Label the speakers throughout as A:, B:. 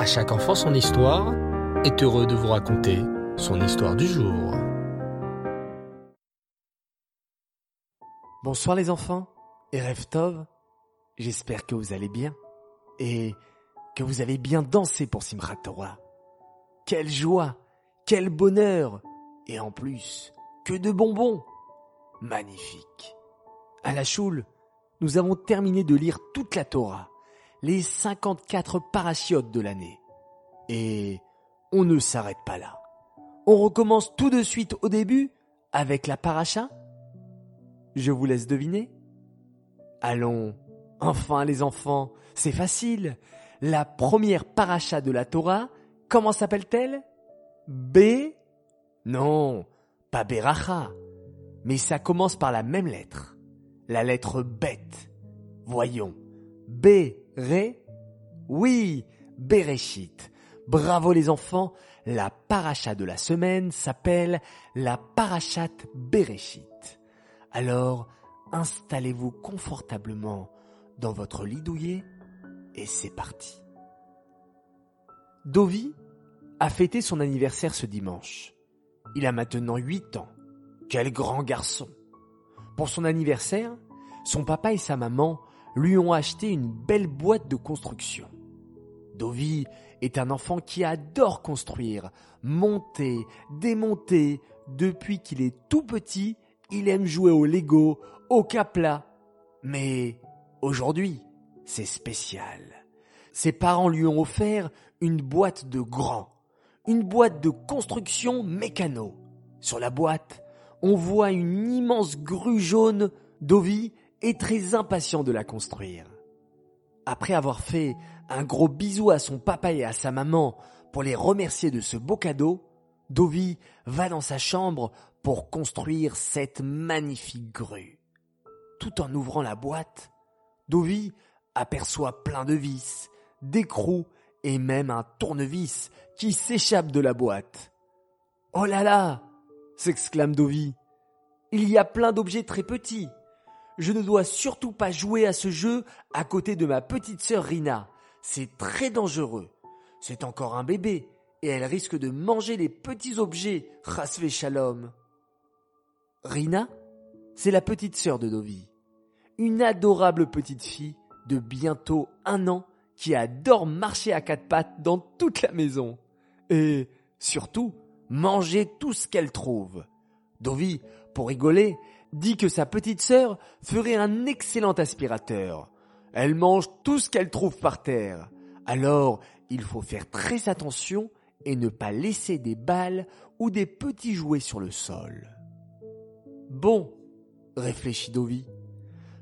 A: À chaque enfant son histoire est heureux de vous raconter son histoire du jour.
B: Bonsoir les enfants et Tov. J'espère que vous allez bien et que vous avez bien dansé pour Simchat Torah. Quelle joie, quel bonheur et en plus, que de bonbons. Magnifique. À la choule, nous avons terminé de lire toute la Torah, les 54 parachiotes de l'année. Et on ne s'arrête pas là. On recommence tout de suite au début avec la paracha. Je vous laisse deviner. Allons, enfin les enfants, c'est facile. La première paracha de la Torah, comment s'appelle-t-elle? B? Non, pas Beracha, mais ça commence par la même lettre la lettre bête. Voyons. B, Ré. Oui, Bereshit. Bravo les enfants, la paracha de la semaine s'appelle la parachat Bereshit. Alors, installez-vous confortablement dans votre lit douillet et c'est parti. Dovi a fêté son anniversaire ce dimanche. Il a maintenant 8 ans. Quel grand garçon. Pour son anniversaire, son papa et sa maman lui ont acheté une belle boîte de construction. Dovi est un enfant qui adore construire, monter, démonter. Depuis qu'il est tout petit, il aime jouer au Lego, au Capla. Mais aujourd'hui, c'est spécial. Ses parents lui ont offert une boîte de grand, une boîte de construction mécano. Sur la boîte, on voit une immense grue jaune. Dovi est très impatient de la construire. Après avoir fait un gros bisou à son papa et à sa maman pour les remercier de ce beau cadeau, Dovi va dans sa chambre pour construire cette magnifique grue. Tout en ouvrant la boîte, Dovi aperçoit plein de vis, d'écrous et même un tournevis qui s'échappe de la boîte. Oh là là s'exclame Dovi. Il y a plein d'objets très petits. Je ne dois surtout pas jouer à ce jeu à côté de ma petite sœur Rina. C'est très dangereux. C'est encore un bébé et elle risque de manger les petits objets, Rasvé Shalom. Rina, c'est la petite sœur de Dovi. Une adorable petite fille de bientôt un an qui adore marcher à quatre pattes dans toute la maison. Et surtout, manger tout ce qu'elle trouve. Dovi, pour rigoler, dit que sa petite sœur ferait un excellent aspirateur. Elle mange tout ce qu'elle trouve par terre. Alors, il faut faire très attention et ne pas laisser des balles ou des petits jouets sur le sol. Bon, réfléchit Dovi.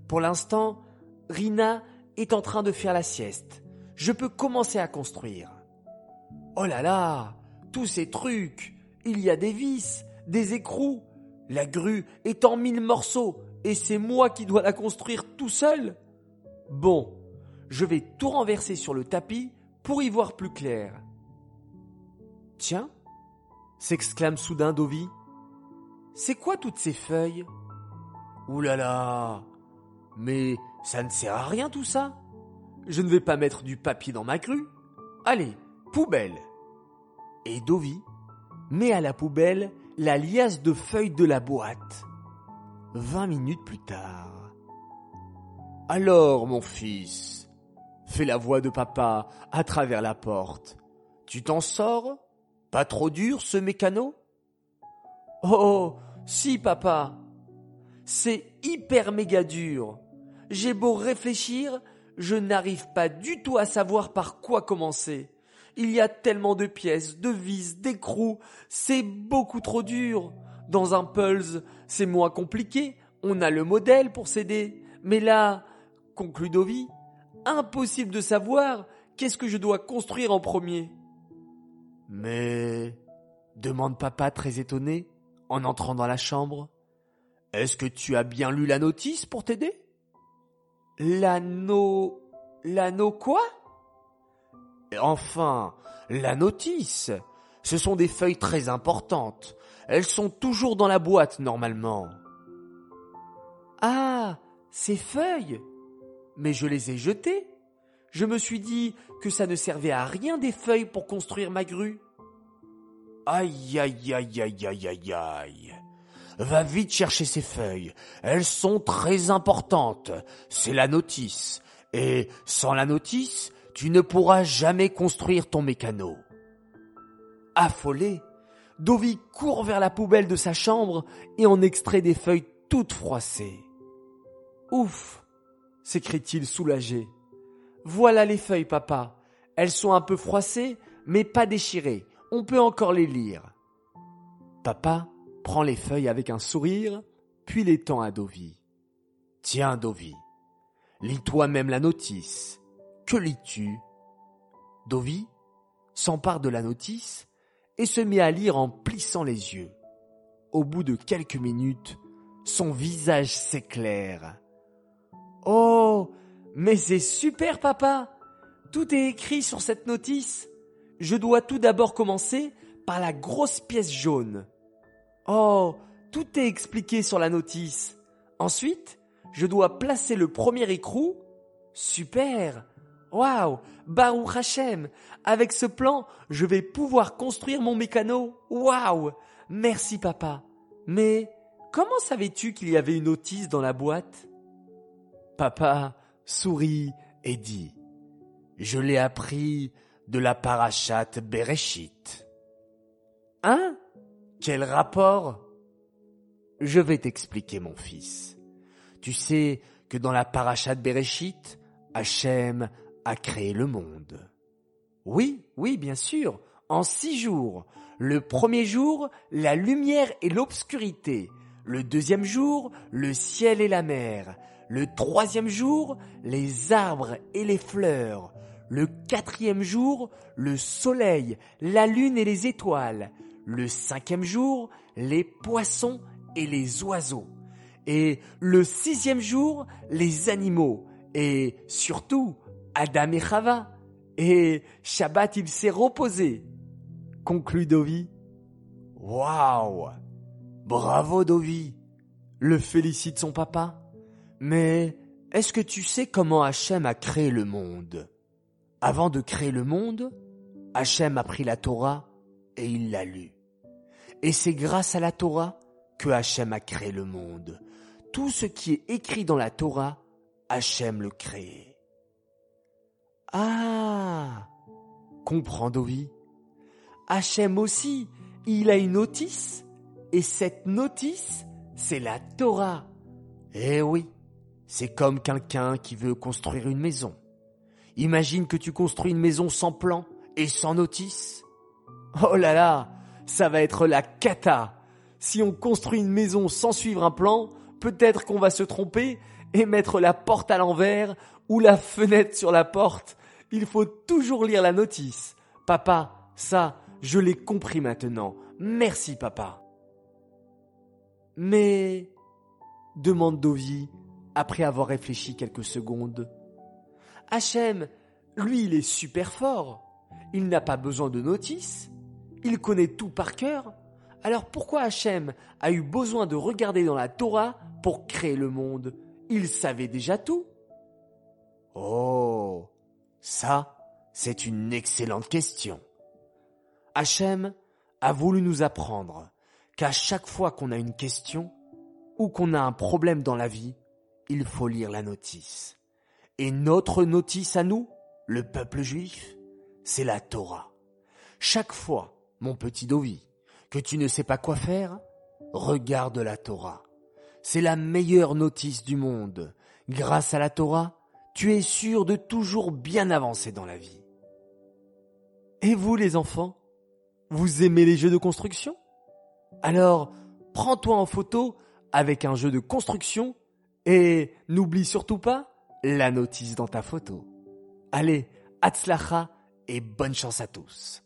B: Pour l'instant, Rina est en train de faire la sieste. Je peux commencer à construire. Oh là là, tous ces trucs. Il y a des vis, des écrous, la grue est en mille morceaux et c'est moi qui dois la construire tout seul Bon, je vais tout renverser sur le tapis pour y voir plus clair. Tiens, s'exclame soudain Dovi. C'est quoi toutes ces feuilles? Là Mais ça ne sert à rien tout ça Je ne vais pas mettre du papier dans ma grue. Allez, poubelle Et Dovi met à la poubelle la liasse de feuilles de la boîte. Vingt minutes plus tard. Alors, mon fils, fait la voix de papa à travers la porte. Tu t'en sors? Pas trop dur ce mécano? Oh, si, papa. C'est hyper méga dur. J'ai beau réfléchir, je n'arrive pas du tout à savoir par quoi commencer. Il y a tellement de pièces, de vis, d'écrous, c'est beaucoup trop dur. Dans un Pulse, c'est moins compliqué, on a le modèle pour s'aider. Mais là, conclut Dovi, impossible de savoir qu'est-ce que je dois construire en premier. Mais, demande papa très étonné, en entrant dans la chambre, est-ce que tu as bien lu la notice pour t'aider? L'anneau, l'anneau quoi? Enfin, la notice. Ce sont des feuilles très importantes. Elles sont toujours dans la boîte normalement. Ah, ces feuilles. Mais je les ai jetées. Je me suis dit que ça ne servait à rien des feuilles pour construire ma grue.
C: Aïe aïe aïe aïe aïe aïe aïe. Va vite chercher ces feuilles. Elles sont très importantes. C'est la notice. Et sans la notice, tu ne pourras jamais construire ton mécano.
B: Affolé, Dovi court vers la poubelle de sa chambre et en extrait des feuilles toutes froissées. Ouf s'écrie-t-il soulagé. Voilà les feuilles, papa. Elles sont un peu froissées, mais pas déchirées. On peut encore les lire. Papa prend les feuilles avec un sourire, puis les tend à Dovi.
C: Tiens, Dovi, lis toi-même la notice. Que lis-tu?
B: Dovi s'empare de la notice et se met à lire en plissant les yeux. Au bout de quelques minutes, son visage s'éclaire. Oh, mais c'est super papa. Tout est écrit sur cette notice. Je dois tout d'abord commencer par la grosse pièce jaune. Oh, tout est expliqué sur la notice. Ensuite, je dois placer le premier écrou. Super. Waouh, Baruch Hashem. Avec ce plan, je vais pouvoir construire mon mécano. Waouh. Merci papa. Mais comment savais-tu qu'il y avait une notice dans la boîte?
C: Papa sourit et dit Je l'ai appris de la parachate Bereshit.
B: Hein? Quel rapport?
C: Je vais t'expliquer, mon fils. Tu sais que dans la parachate Bereshit, Hachem a créé le monde.
B: Oui, oui, bien sûr, en six jours. Le premier jour, la lumière et l'obscurité. Le deuxième jour, le ciel et la mer. Le troisième jour, les arbres et les fleurs. Le quatrième jour, le soleil, la lune et les étoiles. Le cinquième jour, les poissons et les oiseaux. Et le sixième jour, les animaux. Et surtout, Adam et Chava. Et Shabbat, il s'est reposé. Conclut Dovi.
C: Waouh! Bravo, Dovi!
B: Le félicite son papa. Mais est-ce que tu sais comment Hachem a créé le monde? Avant de créer le monde, Hachem a pris la Torah et il l'a lue. Et c'est grâce à la Torah que Hachem a créé le monde. Tout ce qui est écrit dans la Torah, Hachem le crée. Ah comprend Dovi. Hachem aussi, il a une notice, et cette notice, c'est la Torah.
C: Eh oui, c'est comme quelqu'un qui veut construire une maison. Imagine que tu construis une maison sans plan et sans notice.
B: Oh là là, ça va être la cata. Si on construit une maison sans suivre un plan, peut-être qu'on va se tromper et mettre la porte à l'envers ou la fenêtre sur la porte. Il faut toujours lire la notice. Papa, ça, je l'ai compris maintenant. Merci papa. Mais, demande Dovi, après avoir réfléchi quelques secondes. Hachem, lui, il est super fort. Il n'a pas besoin de notice. Il connaît tout par cœur. Alors pourquoi Hachem a eu besoin de regarder dans la Torah pour créer le monde? Il savait déjà tout.
C: Oh, ça, c'est une excellente question.
B: Hachem a voulu nous apprendre qu'à chaque fois qu'on a une question ou qu'on a un problème dans la vie, il faut lire la notice. Et notre notice à nous, le peuple juif, c'est la Torah. Chaque fois, mon petit Dovi, que tu ne sais pas quoi faire, regarde la Torah. C'est la meilleure notice du monde. Grâce à la Torah, tu es sûr de toujours bien avancer dans la vie. Et vous les enfants, vous aimez les jeux de construction? Alors, prends-toi en photo avec un jeu de construction et n'oublie surtout pas la notice dans ta photo. Allez, Hatzlacha et bonne chance à tous.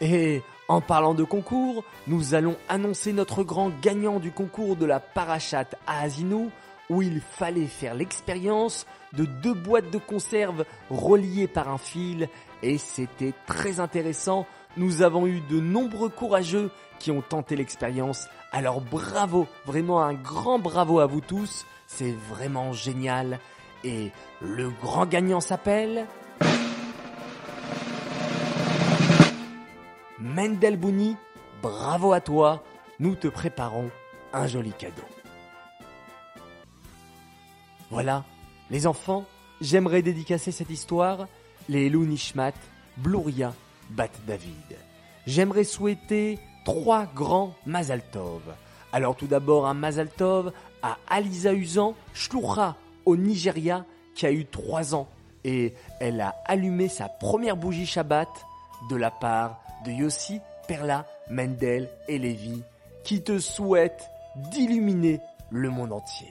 B: Et en parlant de concours, nous allons annoncer notre grand gagnant du concours de la Parachat à Asino, où il fallait faire l'expérience de deux boîtes de conserve reliées par un fil, et c'était très intéressant. Nous avons eu de nombreux courageux qui ont tenté l'expérience, alors bravo, vraiment un grand bravo à vous tous c'est vraiment génial. Et le grand gagnant s'appelle... Mendel Bouni, bravo à toi, nous te préparons un joli cadeau. Voilà, les enfants, j'aimerais dédicacer cette histoire, les Elou Nishmat, Blouria, Bat David. J'aimerais souhaiter trois grands Mazal Tov. Alors tout d'abord un Mazal Tov à Alisa Usan, Shloucha, au Nigeria, qui a eu trois ans. Et elle a allumé sa première bougie Shabbat de la part de Yossi, Perla, Mendel et Lévi, qui te souhaitent d'illuminer le monde entier.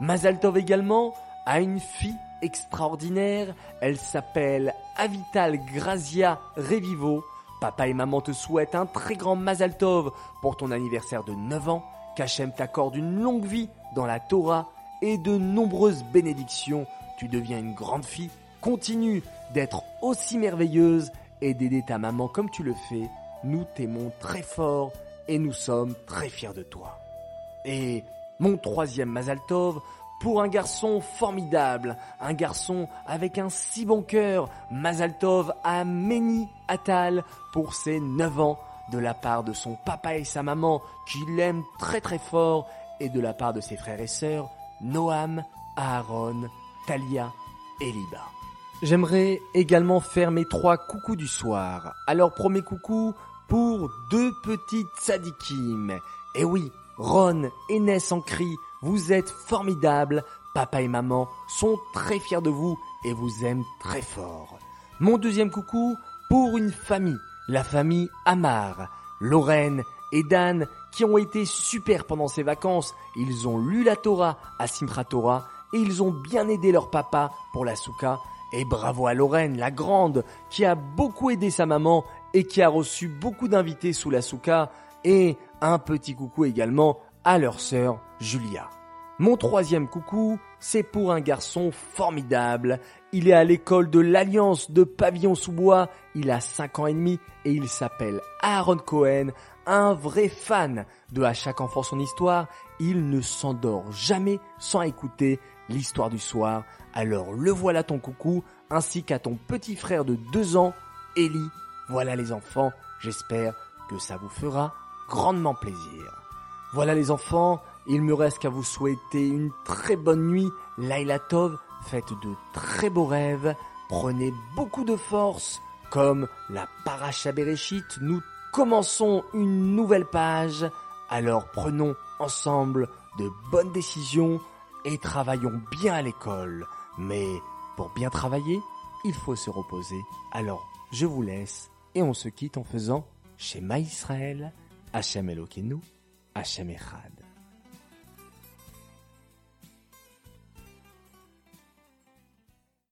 B: Mazal Tov également a une fille extraordinaire. Elle s'appelle Avital Grazia Revivo. Papa et maman te souhaitent un très grand Mazal Tov pour ton anniversaire de 9 ans. Qu'Hachem t'accorde une longue vie dans la Torah et de nombreuses bénédictions. Tu deviens une grande fille. Continue d'être aussi merveilleuse et d'aider ta maman comme tu le fais. Nous t'aimons très fort et nous sommes très fiers de toi. Et mon troisième Mazal Tov pour un garçon formidable, un garçon avec un si bon cœur, Mazal Tov à Meni Atal pour ses 9 ans de la part de son papa et sa maman qui l'aiment très très fort et de la part de ses frères et sœurs Noam, Aaron, Talia et Liba. J'aimerais également faire mes trois coucous du soir. Alors premier coucou pour deux petites sadikim. Et oui, Ron et Ness en cri, vous êtes formidables. Papa et maman sont très fiers de vous et vous aiment très fort. Mon deuxième coucou pour une famille, la famille Amar, Lorraine et Dan qui ont été super pendant ces vacances. Ils ont lu la Torah à Simchat Torah et ils ont bien aidé leur papa pour la souka. Et bravo à Lorraine, la grande, qui a beaucoup aidé sa maman et qui a reçu beaucoup d'invités sous la souka. Et un petit coucou également à leur sœur Julia. Mon troisième coucou, c'est pour un garçon formidable. Il est à l'école de l'Alliance de Pavillon-sous-Bois. Il a 5 ans et demi et il s'appelle Aaron Cohen, un vrai fan de À chaque enfant son histoire. Il ne s'endort jamais sans écouter l'histoire du soir. Alors le voilà ton coucou, ainsi qu'à ton petit frère de 2 ans, Ellie. Voilà les enfants, j'espère que ça vous fera grandement plaisir. Voilà les enfants, il me reste qu'à vous souhaiter une très bonne nuit. Laila Tov, faites de très beaux rêves. Prenez beaucoup de force. Comme la Paracha Bereshit, nous commençons une nouvelle page. Alors prenons ensemble de bonnes décisions et travaillons bien à l'école. Mais pour bien travailler, il faut se reposer. Alors je vous laisse et on se quitte en faisant Shema Israël, Hashem Elokeinu, Echad.